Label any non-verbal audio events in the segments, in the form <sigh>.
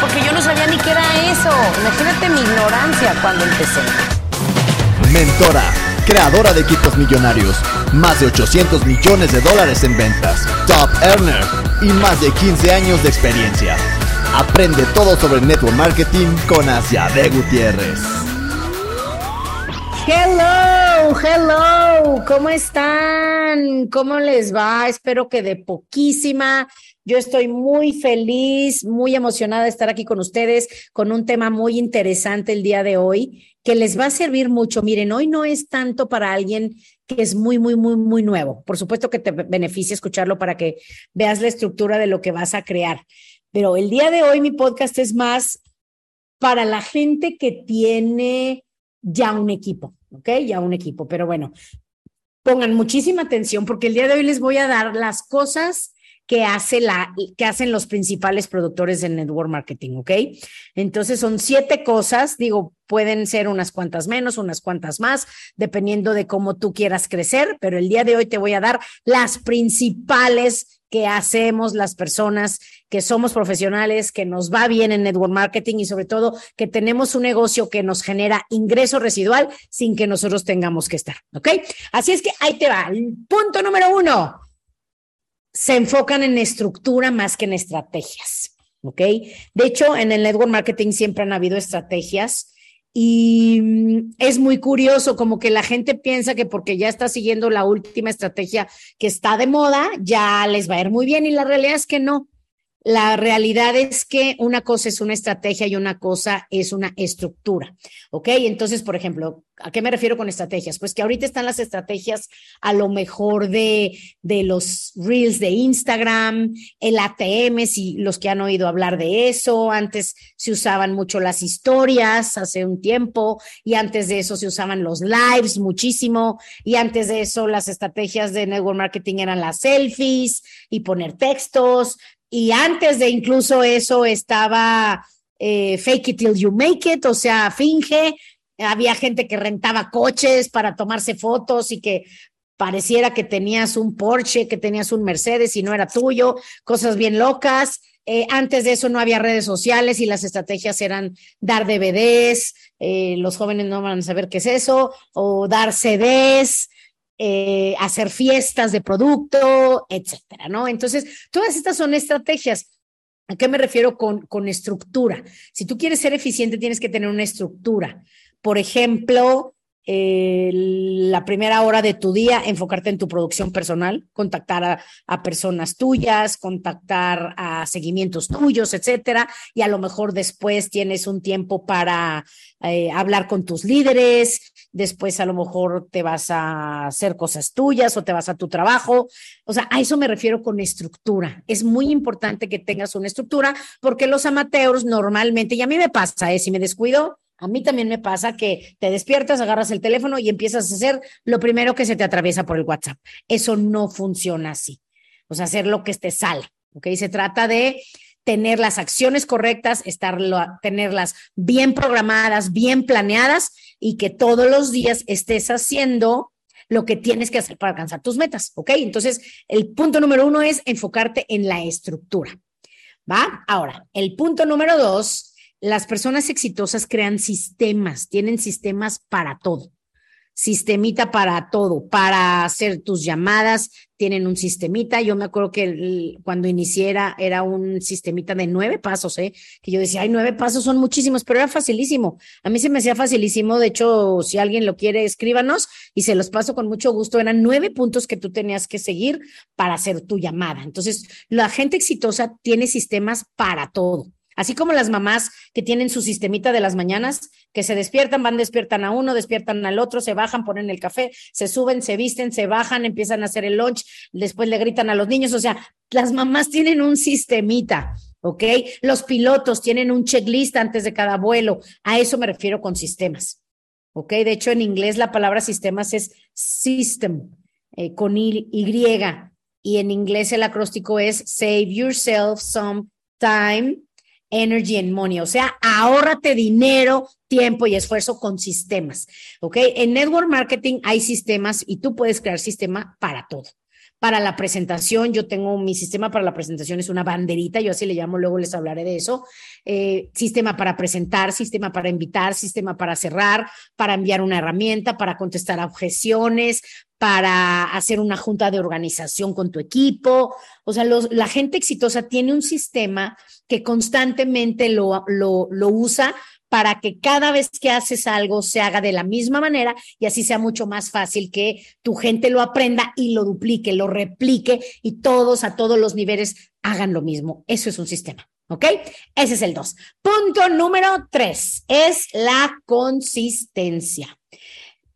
porque yo no sabía ni qué era eso. Imagínate mi ignorancia cuando empecé. Mentora, creadora de equipos millonarios, más de 800 millones de dólares en ventas, top earner y más de 15 años de experiencia. Aprende todo sobre network marketing con Asia de Gutiérrez. Hello, hello, ¿cómo están? ¿Cómo les va? Espero que de poquísima. Yo estoy muy feliz, muy emocionada de estar aquí con ustedes con un tema muy interesante el día de hoy que les va a servir mucho. Miren, hoy no es tanto para alguien que es muy, muy, muy, muy nuevo. Por supuesto que te beneficia escucharlo para que veas la estructura de lo que vas a crear. Pero el día de hoy mi podcast es más para la gente que tiene ya un equipo, ¿ok? Ya un equipo. Pero bueno, pongan muchísima atención porque el día de hoy les voy a dar las cosas que, hace la, que hacen los principales productores de network marketing, ¿ok? Entonces son siete cosas, digo, pueden ser unas cuantas menos, unas cuantas más, dependiendo de cómo tú quieras crecer, pero el día de hoy te voy a dar las principales que hacemos las personas que somos profesionales, que nos va bien en network marketing y sobre todo que tenemos un negocio que nos genera ingreso residual sin que nosotros tengamos que estar, ¿ok? Así es que ahí te va. Punto número uno se enfocan en estructura más que en estrategias, ¿ok? De hecho, en el network marketing siempre han habido estrategias y mm, es muy curioso como que la gente piensa que porque ya está siguiendo la última estrategia que está de moda, ya les va a ir muy bien y la realidad es que no. La realidad es que una cosa es una estrategia y una cosa es una estructura, ¿ok? Entonces, por ejemplo, ¿a qué me refiero con estrategias? Pues que ahorita están las estrategias a lo mejor de, de los reels de Instagram, el ATM, si los que han oído hablar de eso, antes se usaban mucho las historias hace un tiempo y antes de eso se usaban los lives muchísimo y antes de eso las estrategias de network marketing eran las selfies y poner textos, y antes de incluso eso estaba eh, fake it till you make it, o sea, finge. Había gente que rentaba coches para tomarse fotos y que pareciera que tenías un Porsche, que tenías un Mercedes y no era tuyo, cosas bien locas. Eh, antes de eso no había redes sociales y las estrategias eran dar DVDs, eh, los jóvenes no van a saber qué es eso, o dar CDs, eh, hacer fiestas de producto, etcétera, ¿no? Entonces, todas estas son estrategias. ¿A qué me refiero con, con estructura? Si tú quieres ser eficiente, tienes que tener una estructura. Por ejemplo, la primera hora de tu día, enfocarte en tu producción personal, contactar a, personas tuyas, contactar a seguimientos tuyos, etcétera. Y a lo mejor después tienes un tiempo para eh, hablar con tus líderes, después a lo mejor te vas a hacer cosas tuyas o te vas a tu trabajo. O sea, a eso me refiero con estructura. Es muy importante que tengas una estructura porque los amateurs normalmente, y a mí me pasa, ¿eh? si me descuido, a mí también me pasa que te despiertas, agarras el teléfono y empiezas a hacer lo primero que se te atraviesa por el WhatsApp. Eso no funciona así. O sea, hacer lo que te sale. ¿Ok? Se trata de tener las acciones correctas, estar, tenerlas bien programadas, bien planeadas y que todos los días estés haciendo lo que tienes que hacer para alcanzar tus metas. ¿Ok? Entonces, el punto número uno es enfocarte en la estructura. ¿Va? Ahora, el punto número dos las personas exitosas crean sistemas, tienen sistemas para todo. Sistemita para todo, para hacer tus llamadas, tienen un sistemita. Yo me acuerdo que cuando iniciera era un sistemita de nueve pasos, ¿eh? que yo decía, ay, nueve pasos son muchísimos, pero era facilísimo. A mí se me hacía facilísimo. De hecho, si alguien lo quiere, escríbanos y se los paso con mucho gusto. Eran nueve puntos que tú tenías que seguir para hacer tu llamada. Entonces, la gente exitosa tiene sistemas para todo. Así como las mamás que tienen su sistemita de las mañanas, que se despiertan, van, despiertan a uno, despiertan al otro, se bajan, ponen el café, se suben, se visten, se bajan, empiezan a hacer el lunch, después le gritan a los niños. O sea, las mamás tienen un sistemita. ¿ok? Los pilotos tienen un checklist antes de cada vuelo. A eso me refiero con sistemas, ¿ok? De hecho, en inglés la palabra sistemas es system, eh, con y, y en inglés el acróstico es Save Yourself Some Time, Energy and Money. O sea, ahórrate dinero, tiempo y esfuerzo con sistemas. ¿Ok? En Network Marketing hay sistemas y tú puedes crear sistema para todo para la presentación. Yo tengo mi sistema para la presentación, es una banderita, yo así le llamo, luego les hablaré de eso. Eh, sistema para presentar, sistema para invitar, sistema para cerrar, para enviar una herramienta, para contestar objeciones, para hacer una junta de organización con tu equipo. O sea, la gente exitosa tiene un sistema que constantemente lo, lo usa para que cada vez que haces algo se haga de la misma manera y así sea mucho más fácil que tu gente lo aprenda y lo duplique, lo replique y todos a todos los niveles hagan lo mismo. Eso es un sistema. ¿Ok? Ese es el dos. Punto número tres es la consistencia.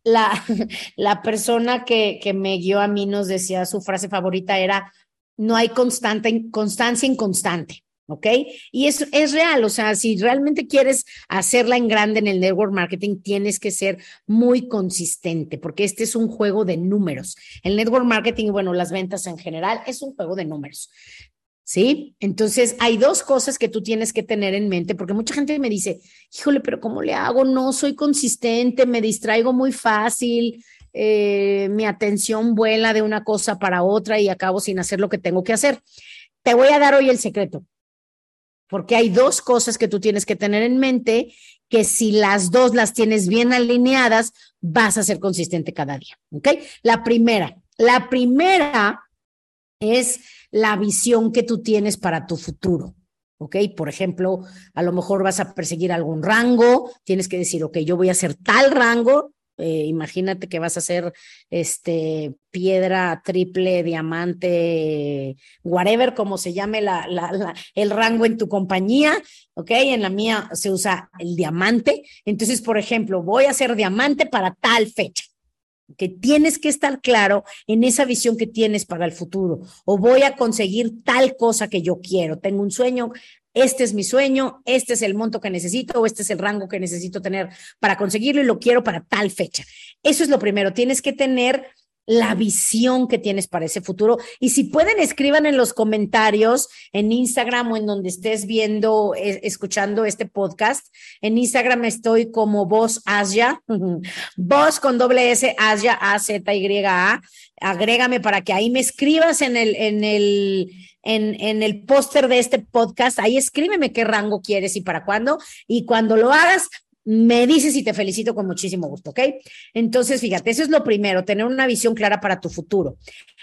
La, <laughs> la persona que, que me guió a mí nos decía su frase favorita era, no hay constante, constancia inconstante. ¿Ok? Y es, es real, o sea, si realmente quieres hacerla en grande en el network marketing, tienes que ser muy consistente, porque este es un juego de números. El network marketing, bueno, las ventas en general, es un juego de números. ¿Sí? Entonces, hay dos cosas que tú tienes que tener en mente, porque mucha gente me dice, híjole, pero ¿cómo le hago? No soy consistente, me distraigo muy fácil, eh, mi atención vuela de una cosa para otra y acabo sin hacer lo que tengo que hacer. Te voy a dar hoy el secreto porque hay dos cosas que tú tienes que tener en mente que si las dos las tienes bien alineadas, vas a ser consistente cada día, ¿ok? La primera, la primera es la visión que tú tienes para tu futuro. ¿ok? Por ejemplo, a lo mejor vas a perseguir algún rango, tienes que decir, ok, yo voy a hacer tal rango, eh, imagínate que vas a hacer este piedra, triple, diamante, whatever, como se llame la, el rango en tu compañía, ¿ok? En la mía se usa el diamante. Entonces, por ejemplo, voy a hacer diamante para tal fecha. Que tienes que estar claro en esa visión que tienes para el futuro. O voy a conseguir tal cosa que yo quiero. Tengo un sueño, este es mi sueño, este es el monto que necesito o este es el rango que necesito tener para conseguirlo y lo quiero para tal fecha. Eso es lo primero, tienes que tener la visión que tienes para ese futuro. Y si pueden, escriban en los comentarios, en Instagram o en donde estés viendo, eh, escuchando este podcast. En Instagram estoy como Voz Asia, <laughs> Voz con doble S, Asia, A, Z, Y, A. Agrégame para que ahí me escribas en el, en el, en, en el póster de este podcast, ahí escríbeme qué rango quieres y para cuándo. Y cuando lo hagas, me dices y te felicito con muchísimo gusto, ¿ok? Entonces, fíjate, eso es lo primero, tener una visión clara para tu futuro.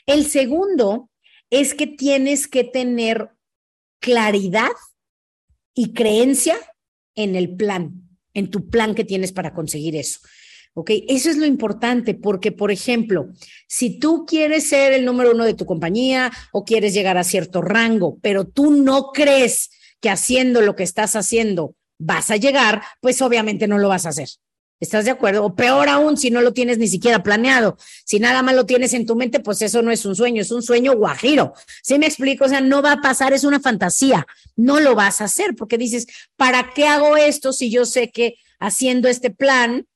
El segundo es que tienes que tener claridad y creencia en el plan, en tu plan que tienes para conseguir eso. ¿Ok? Eso es lo importante porque, por ejemplo, si tú quieres ser el número uno de tu compañía o quieres llegar a cierto rango, pero tú no crees que haciendo lo que estás haciendo vas a llegar, pues obviamente no lo vas a hacer. ¿Estás de acuerdo? O peor aún, si no lo tienes ni siquiera planeado. Si nada más lo tienes en tu mente, pues eso no es un sueño, es un sueño guajiro. ¿Sí me explico? O sea, no va a pasar, es una fantasía. No lo vas a hacer porque dices, ¿para qué hago esto si yo sé que haciendo este plan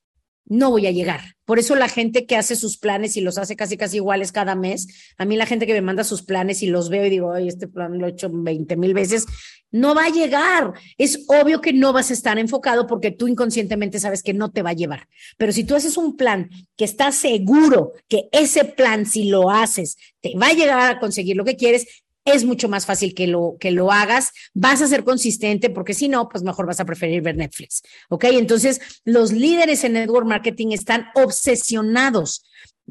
no voy a llegar. Por eso la gente que hace sus planes y los hace casi casi iguales cada mes, a mí la gente que me manda sus planes y los veo y digo, ay, este plan lo he hecho 20 mil veces, no va a llegar. Es obvio que no vas a estar enfocado porque tú inconscientemente sabes que no te va a llevar. Pero si tú haces un plan que estás seguro que ese plan, si lo haces, te va a llegar a conseguir lo que quieres, es mucho más fácil que lo, que lo hagas, vas a ser consistente porque si no, pues mejor vas a preferir ver Netflix, ¿ok? Entonces, los líderes en network marketing están obsesionados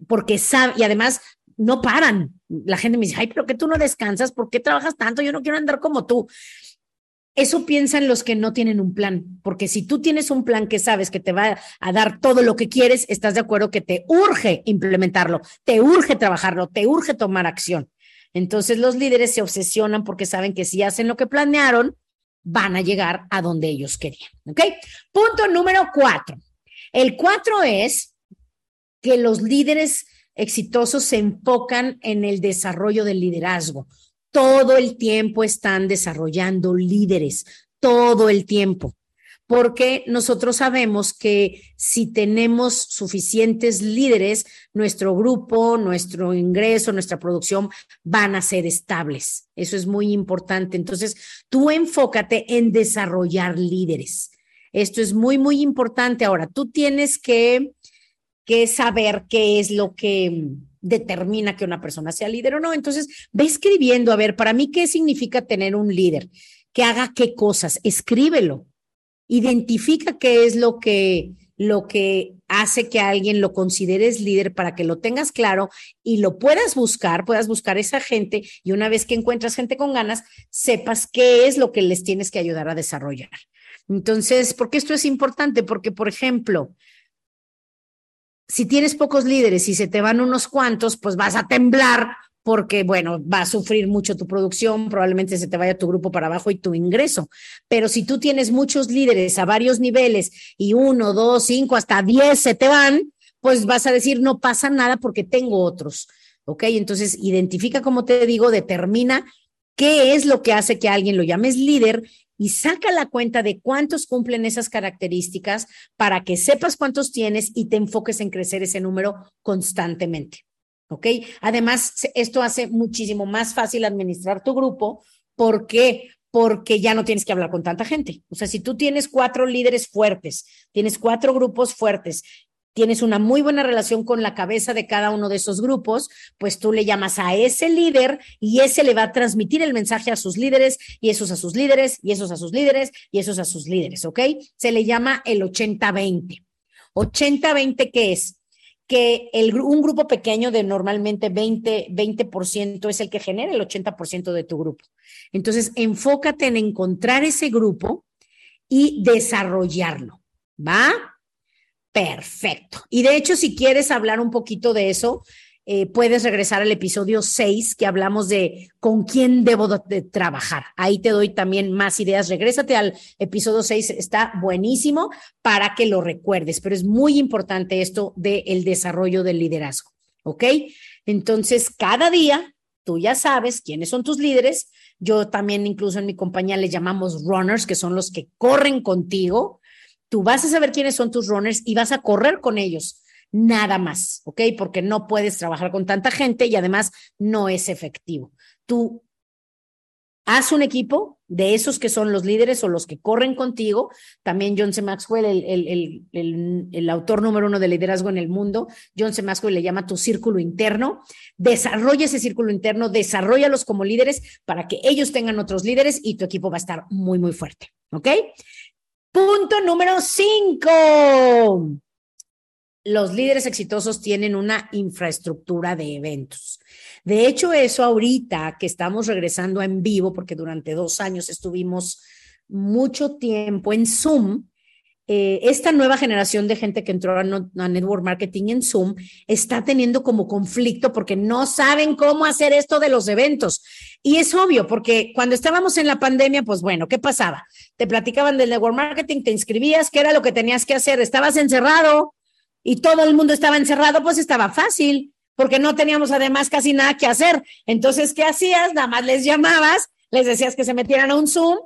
porque saben, y además no paran. La gente me dice, ay, pero que tú no descansas, ¿por qué trabajas tanto? Yo no quiero andar como tú. Eso piensan los que no tienen un plan, porque si tú tienes un plan que sabes que te va a dar todo lo que quieres, estás de acuerdo que te urge implementarlo, te urge trabajarlo, te urge tomar acción. Entonces los líderes se obsesionan porque saben que si hacen lo que planearon, van a llegar a donde ellos querían. ¿Ok? Punto número cuatro. El cuatro es que los líderes exitosos se enfocan en el desarrollo del liderazgo. todo el tiempo están desarrollando líderes, todo el tiempo porque nosotros sabemos que si tenemos suficientes líderes, nuestro grupo, nuestro ingreso, nuestra producción van a ser estables. Eso es muy importante. Entonces, tú enfócate en desarrollar líderes. Esto es muy, muy importante. Ahora, tú tienes que, que saber qué es lo que determina que una persona sea líder o no. Entonces, ve escribiendo, a ver, para mí, ¿qué significa tener un líder? Que haga qué cosas, escríbelo Identifica qué es lo que, lo que hace que alguien lo consideres líder para que lo tengas claro y lo puedas buscar, puedas buscar esa gente y una vez que encuentras gente con ganas, sepas qué es lo que les tienes que ayudar a desarrollar. Entonces, ¿por qué esto es importante? Porque, por ejemplo, si tienes pocos líderes y se te van unos cuantos, pues vas a temblar porque, bueno, va a sufrir mucho tu producción, probablemente se te vaya tu grupo para abajo y tu ingreso. Pero si tú tienes muchos líderes a varios niveles y uno, dos, cinco, hasta diez se te van, pues vas a decir, no pasa nada porque tengo otros. ¿Ok? Entonces, identifica, como te digo, determina qué es lo que hace que alguien lo llames líder y saca la cuenta de cuántos cumplen esas características para que sepas cuántos tienes y te enfoques en crecer ese número constantemente. ¿Ok? Además, esto hace muchísimo más fácil administrar tu grupo. ¿Por qué? Porque ya no tienes que hablar con tanta gente. O sea, si tú tienes cuatro líderes fuertes, tienes cuatro grupos fuertes, tienes una muy buena relación con la cabeza de cada uno de esos grupos, pues tú le llamas a ese líder y ese le va a transmitir el mensaje a sus líderes y esos a sus líderes y esos a sus líderes y esos a sus líderes, ¿ok? Se le llama el 80-20. 80-20, ¿qué es? Que el, un grupo pequeño de normalmente 20, 20% es el que genera el 80% de tu grupo. Entonces, enfócate en encontrar ese grupo y desarrollarlo, ¿va? Perfecto. Y de hecho, si quieres hablar un poquito de eso, eh, puedes regresar al episodio 6 que hablamos de con quién debo de trabajar. Ahí te doy también más ideas. Regrésate al episodio 6, está buenísimo para que lo recuerdes, pero es muy importante esto del desarrollo del liderazgo. ¿Ok? Entonces, cada día tú ya sabes quiénes son tus líderes. Yo también incluso en mi compañía les llamamos runners, que son los que corren contigo. Tú vas a saber quiénes son tus runners y vas a correr con ellos nada más, ¿ok? Porque no puedes trabajar con tanta gente y además no es efectivo. Tú haz un equipo de esos que son los líderes o los que corren contigo. También John C. Maxwell, el, el, el, autor número uno de liderazgo en el mundo, John C. Maxwell le llama tu círculo interno. Desarrolla ese círculo interno, desarrollalos como líderes para que ellos tengan otros líderes y tu equipo va a estar muy, muy fuerte, ¿ok? Punto número cinco los líderes exitosos tienen una infraestructura de eventos. De hecho, eso ahorita que estamos regresando en vivo, porque durante dos años estuvimos mucho tiempo en Zoom, eh, esta nueva generación de gente que entró a, Network Marketing en Zoom está teniendo como conflicto porque no saben cómo hacer esto de los eventos. Y es obvio, porque cuando estábamos en la pandemia, pues bueno, ¿qué pasaba? Te platicaban del Network Marketing, te inscribías, ¿qué era lo que tenías que hacer? Estabas encerrado, y todo el mundo estaba encerrado, pues estaba fácil, porque no teníamos además casi nada que hacer. Entonces, ¿qué hacías? Nada más les llamabas, les decías que se metieran a un Zoom,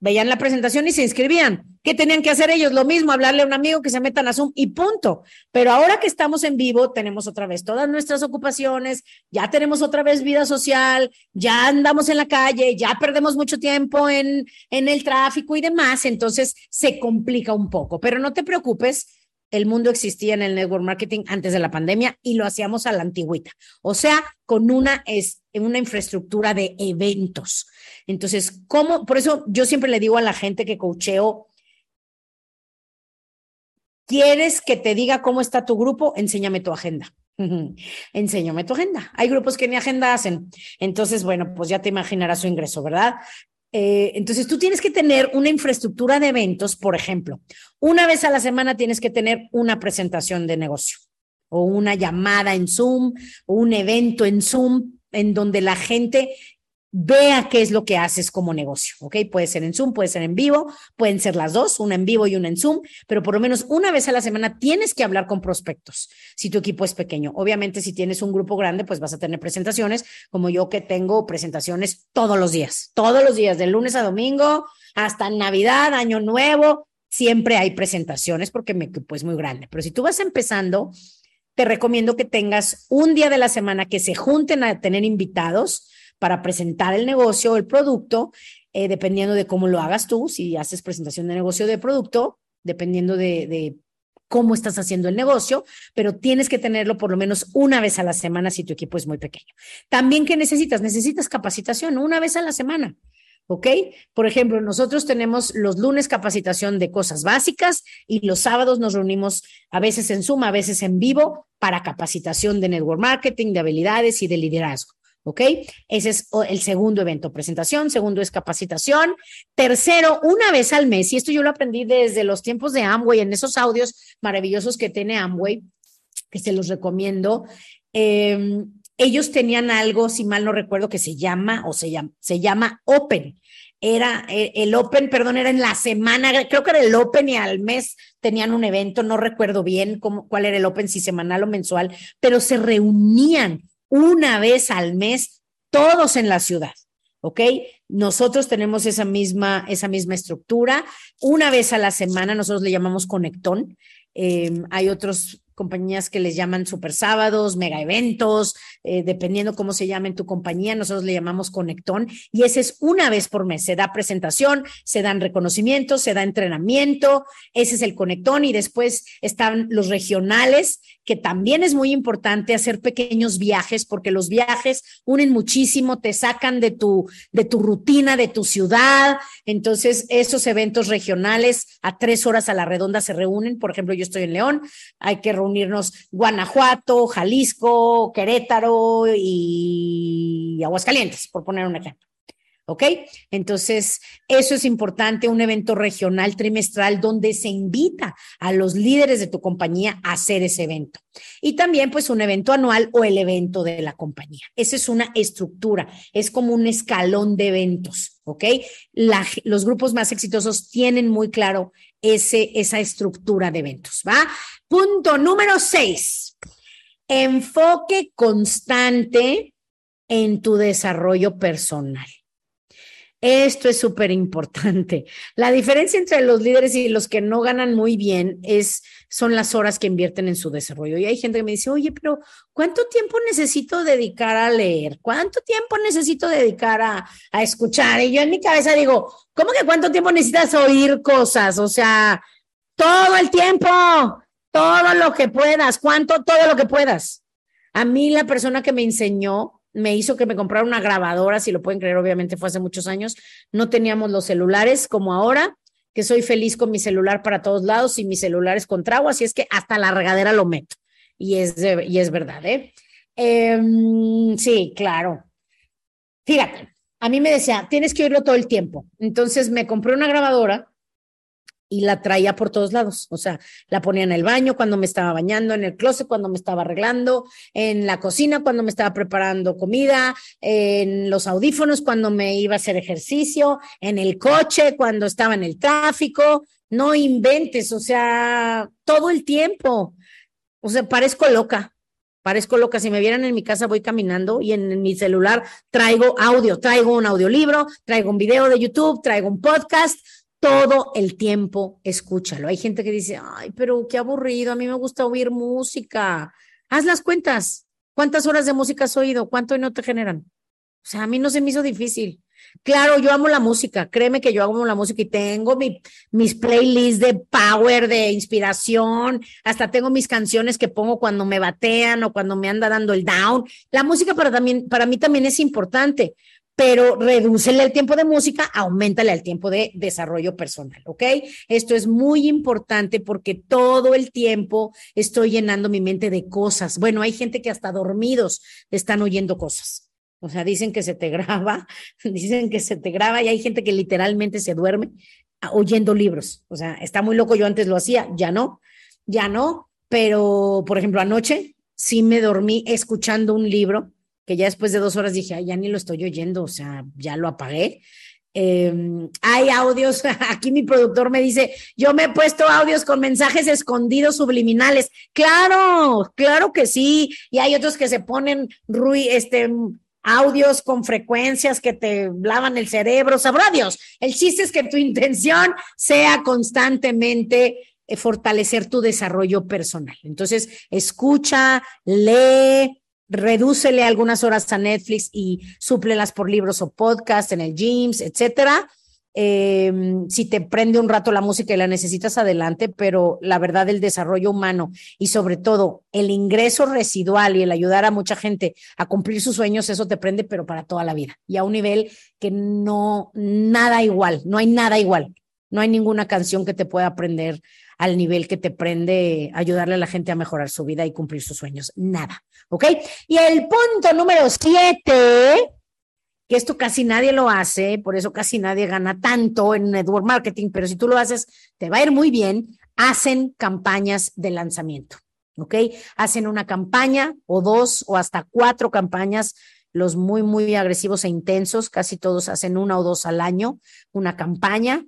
veían la presentación y se inscribían. ¿Qué tenían que hacer ellos? Lo mismo, hablarle a un amigo que se metan a Zoom y punto. Pero ahora que estamos en vivo, tenemos otra vez todas nuestras ocupaciones, ya tenemos otra vez vida social, ya andamos en la calle, ya perdemos mucho tiempo en, en el tráfico y demás, entonces se complica un poco. Pero no te preocupes, el mundo existía en el network marketing antes de la pandemia y lo hacíamos a la antigüita, o sea, con una, es, una infraestructura de eventos. Entonces, ¿cómo? Por eso yo siempre le digo a la gente que coacheo, ¿quieres que te diga cómo está tu grupo? Enséñame tu agenda. <laughs> Enséñame tu agenda. Hay grupos que ni agenda hacen. Entonces, bueno, pues ya te imaginarás su ingreso, ¿verdad? Eh, entonces, tú tienes que tener una infraestructura de eventos, por ejemplo, una vez a la semana tienes que tener una presentación de negocio o una llamada en Zoom o un evento en Zoom en donde la gente vea qué es lo que haces como negocio, ¿ok? Puede ser en Zoom, puede ser en vivo, pueden ser las dos, una en vivo y una en Zoom, pero por lo menos una vez a la semana tienes que hablar con prospectos si tu equipo es pequeño. Obviamente, si tienes un grupo grande, pues vas a tener presentaciones, como yo que tengo presentaciones todos los días, todos los días, de lunes a domingo, hasta Navidad, Año Nuevo, siempre hay presentaciones porque mi equipo es muy grande. Pero si tú vas empezando, te recomiendo que tengas un día de la semana que se junten a tener invitados para presentar el negocio o el producto, eh, dependiendo de cómo lo hagas tú, si haces presentación de negocio de producto, dependiendo de, cómo estás haciendo el negocio, pero tienes que tenerlo por lo menos una vez a la semana si tu equipo es muy pequeño. También, ¿qué necesitas? Necesitas capacitación una vez a la semana. ¿ok? Por ejemplo, nosotros tenemos los lunes capacitación de cosas básicas y los sábados nos reunimos a veces en Zoom, a veces en vivo para capacitación de network marketing, de habilidades y de liderazgo. ¿Ok? Ese es el segundo evento, presentación, segundo es capacitación, tercero, una vez al mes, y esto yo lo aprendí desde los tiempos de Amway, en esos audios maravillosos que tiene Amway, que se los recomiendo. Em, ellos tenían algo, si mal no recuerdo, que se llama, o se llama, se llama Open. Era eh, el Open, perdón, era en la semana, creo que era el Open y al mes tenían un evento, no recuerdo bien cómo, cuál era el Open, si semanal o mensual, pero se reunían una vez al mes, todos en la ciudad. ¿ok? Nosotros tenemos esa misma, esa misma estructura. Una vez a la semana, nosotros le llamamos conectón. Eh, hay otros compañías que les llaman super sábados, mega eventos, eh, dependiendo cómo se llame en tu compañía, nosotros le llamamos conectón y ese es una vez por mes. Se da presentación, se dan reconocimientos, se da entrenamiento, ese es el conectón y después están los regionales, que también es muy importante hacer pequeños viajes porque los viajes unen muchísimo, te sacan de tu, de tu rutina, de tu ciudad. Entonces, esos eventos regionales a tres horas a la redonda se reúnen. Por ejemplo, yo estoy en León, hay que unirnos Guanajuato, Jalisco, Querétaro y Aguascalientes, por poner un ejemplo. ¿Ok? Entonces, eso es importante, un evento regional trimestral donde se invita a los líderes de tu compañía a hacer ese evento. Y también, pues, un evento anual o el evento de la compañía. Esa es una estructura, es como un escalón de eventos, ¿ok? los grupos más exitosos tienen muy claro ese, esa estructura de eventos, ¿va? Punto número seis, enfoque constante en tu desarrollo personal. Esto es súper importante. La diferencia entre los líderes y los que no ganan muy bien es, son las horas que invierten en su desarrollo. Y hay gente que me dice, oye, pero ¿cuánto tiempo necesito dedicar a leer? ¿Cuánto tiempo necesito dedicar a, a escuchar? Y yo en mi cabeza digo, ¿cómo que cuánto tiempo necesitas oír cosas? O sea, todo el tiempo, todo lo que puedas, cuánto, todo lo que puedas. A mí la persona que me enseñó me hizo que me comprara una grabadora, si lo pueden creer, obviamente fue hace muchos años. No teníamos los celulares como ahora, que soy feliz con mi celular para todos lados y mi celular es contra agua, así es que hasta la regadera lo meto. Y es, y es verdad, ¿eh? Em, sí, claro. Fíjate, a mí me decía, tienes que oírlo todo el tiempo. Entonces me compré una grabadora y la traía por todos lados. O sea, la ponía en el baño cuando me estaba bañando, en el closet cuando me estaba arreglando, en la cocina cuando me estaba preparando comida, en los audífonos cuando me iba a hacer ejercicio, en el coche cuando estaba en el tráfico. No inventes, o sea, todo el tiempo. O sea, parezco loca. Parezco loca. Si me vieran en mi casa, voy caminando y en, en mi celular traigo audio, traigo un audiolibro, traigo un video de YouTube, traigo un podcast todo el tiempo escúchalo. Hay gente que dice, ay, pero qué aburrido, a mí me gusta oír música. Haz las cuentas. ¿Cuántas horas de música has oído? ¿Cuánto no te generan? O sea, a mí no se me hizo difícil. Claro, yo amo la música, créeme que yo amo la música y tengo mi, mis playlists de power, de inspiración, hasta tengo mis canciones que pongo cuando me batean o cuando me anda dando el down. La música para, también, para mí también es importante, pero redúcele el tiempo de música, aumentale el tiempo de desarrollo personal, ¿ok? Esto es muy importante porque todo el tiempo estoy llenando mi mente de cosas. Bueno, hay gente que hasta dormidos están oyendo cosas. O sea, dicen que se te graba, <laughs> dicen que se te graba y hay gente que literalmente se duerme oyendo libros. O sea, está muy loco, yo antes lo hacía, ya no, ya no, pero por ejemplo, anoche sí me dormí escuchando un libro que ya después de dos horas dije, ya ni lo estoy oyendo, o sea, ya lo apagué. Em, hay audios, <laughs> aquí mi productor me dice, yo me he puesto audios con mensajes escondidos subliminales. Claro, claro que sí. Y hay otros que se ponen este, audios con frecuencias que te lavan el cerebro, sabrá Dios. El chiste es que tu intención sea constantemente eh, fortalecer tu desarrollo personal. Entonces, escucha, lee, redúcele algunas horas a Netflix y súplelas por libros o podcast en el Gyms, etcétera. Em, si te prende un rato la música y la necesitas, adelante, pero la verdad, el desarrollo humano y sobre todo el ingreso residual y el ayudar a mucha gente a cumplir sus sueños, eso te prende, pero para toda la vida y a un nivel que no, nada igual, no hay nada igual. No hay ninguna canción que te pueda aprender al nivel que te prende ayudarle a la gente a mejorar su vida y cumplir sus sueños. Nada. ¿Ok? Y el punto número siete, que esto casi nadie lo hace, por eso casi nadie gana tanto en network marketing, pero si tú lo haces, te va a ir muy bien. Hacen campañas de lanzamiento. ¿Ok? Hacen una campaña o dos o hasta cuatro campañas los muy, muy agresivos e intensos, casi todos hacen una o dos al año, una campaña.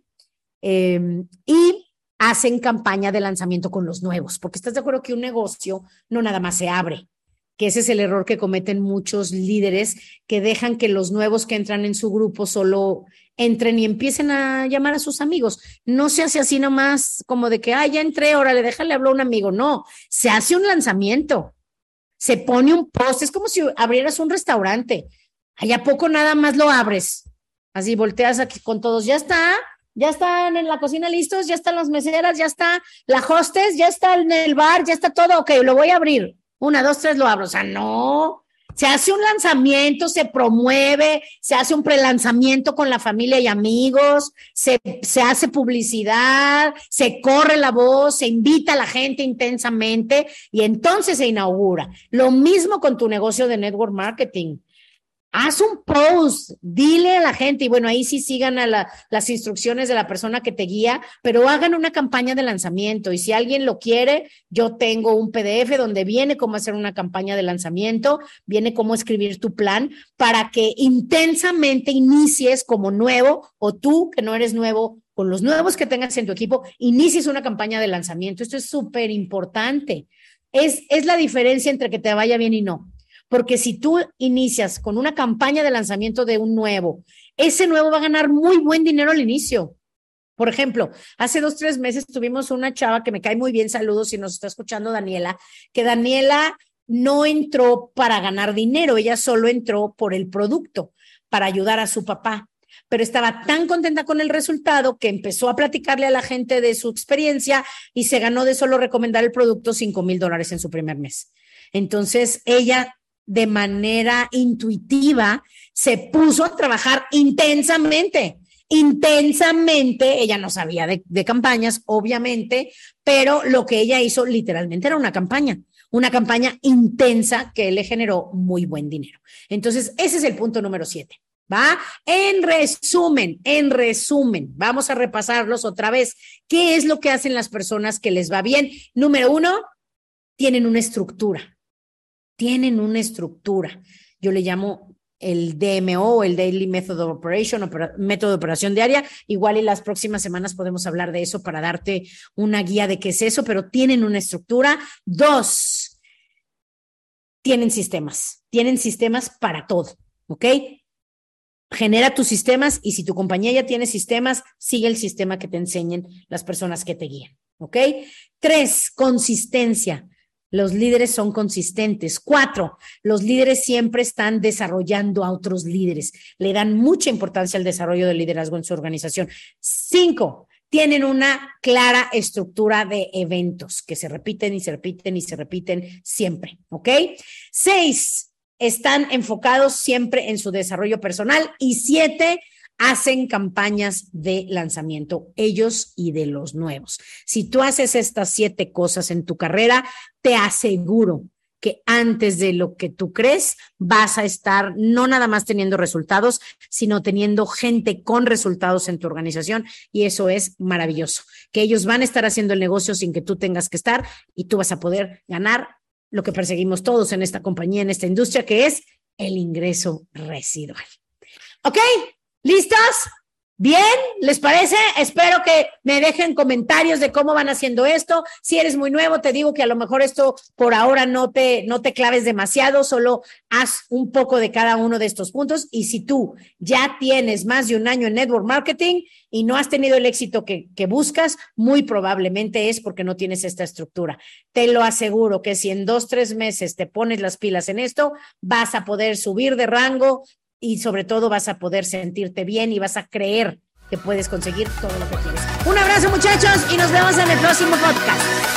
Eh, y hacen campaña de lanzamiento con los nuevos, porque estás de acuerdo que un negocio no nada más se abre, que ese es el error que cometen muchos líderes que dejan que los nuevos que entran en su grupo solo entren y empiecen a llamar a sus amigos. No se hace así nomás como de que, ah, ya entré, órale, déjale hablar a un amigo. No, se hace un lanzamiento, se pone un post, es como si abrieras un restaurante. Allá poco nada más lo abres. Así volteas aquí con todos, ya está, ya están en la cocina listos, ya están las meseras, ya está la hostess, ya está en el bar, ya está todo, ok, lo voy a abrir. Una, dos, tres, lo abro. O sea, no. Se hace un lanzamiento, se promueve, se hace un prelanzamiento con la familia y amigos, se, se hace publicidad, se corre la voz, se invita a la gente intensamente y entonces se inaugura. Lo mismo con tu negocio de network marketing haz un post, dile a la gente, y bueno, ahí sí sigan a las instrucciones de la persona que te guía, pero hagan una campaña de lanzamiento. Y si alguien lo quiere, yo tengo un PDF donde viene cómo hacer una campaña de lanzamiento, viene cómo escribir tu plan para que intensamente inicies como nuevo o tú que no eres nuevo con los nuevos que tengas en tu equipo, inicies una campaña de lanzamiento. Esto es súper importante. Es, es la diferencia entre que te vaya bien y no. Porque si tú inicias con una campaña de lanzamiento de un nuevo, ese nuevo va a ganar muy buen dinero al inicio. Por ejemplo, hace dos, tres meses tuvimos una chava que me cae muy bien, saludos si nos está escuchando Daniela, que Daniela no entró para ganar dinero, ella solo entró por el producto, para ayudar a su papá pero estaba tan contenta con el resultado que empezó a platicarle a la gente de su experiencia y se ganó de solo recomendar el producto cinco mil dólares en su primer mes. Entonces, ella de manera intuitiva, se puso a trabajar intensamente. Intensamente, ella no sabía de, campañas, obviamente, pero lo que ella hizo literalmente era una campaña, una campaña intensa que le generó muy buen dinero. Entonces, ese es el punto número siete. ¿Va? En resumen, en resumen, vamos a repasarlos otra vez. ¿Qué es lo que hacen las personas que les va bien? Número uno, tienen una estructura tienen una estructura. Yo le llamo el DMO, el Daily Method of Operation, método de operación diaria. Igual en las próximas semanas podemos hablar de eso para darte una guía de qué es eso, pero tienen una estructura. Dos, tienen sistemas, tienen sistemas para todo, ¿ok? Genera tus sistemas y si tu compañía ya tiene sistemas, sigue el sistema que te enseñen las personas que te guían, ¿ok? Tres, consistencia. Los líderes son consistentes. Cuatro, los líderes siempre están desarrollando a otros líderes. Le dan mucha importancia al desarrollo del liderazgo en su organización. Cinco, tienen una clara estructura de eventos que se repiten y se repiten y se repiten siempre. ¿Ok? Seis, están enfocados siempre en su desarrollo personal. Y siete, hacen campañas de lanzamiento, ellos y de los nuevos. Si tú haces estas siete cosas en tu carrera, te aseguro que antes de lo que tú crees vas a estar no nada más teniendo resultados, sino teniendo gente con resultados en tu organización y eso es maravilloso, que ellos van a estar haciendo el negocio sin que tú tengas que estar y tú vas a poder ganar lo que perseguimos todos en esta compañía, en esta industria, que es el ingreso residual. ¿Ok? ¿Listos? Bien, ¿les parece? Espero que me dejen comentarios de cómo van haciendo esto. Si eres muy nuevo, te digo que a lo mejor esto por ahora no te, no te claves demasiado, solo haz un poco de cada uno de estos puntos. Y si tú ya tienes más de un año en network marketing y no has tenido el éxito que, que buscas, muy probablemente es porque no tienes esta estructura. Te lo aseguro que si en dos, tres meses te pones las pilas en esto, vas a poder subir de rango, y sobre todo vas a poder sentirte bien y vas a creer que puedes conseguir todo lo que quieres. Un abrazo muchachos y nos vemos en el próximo podcast.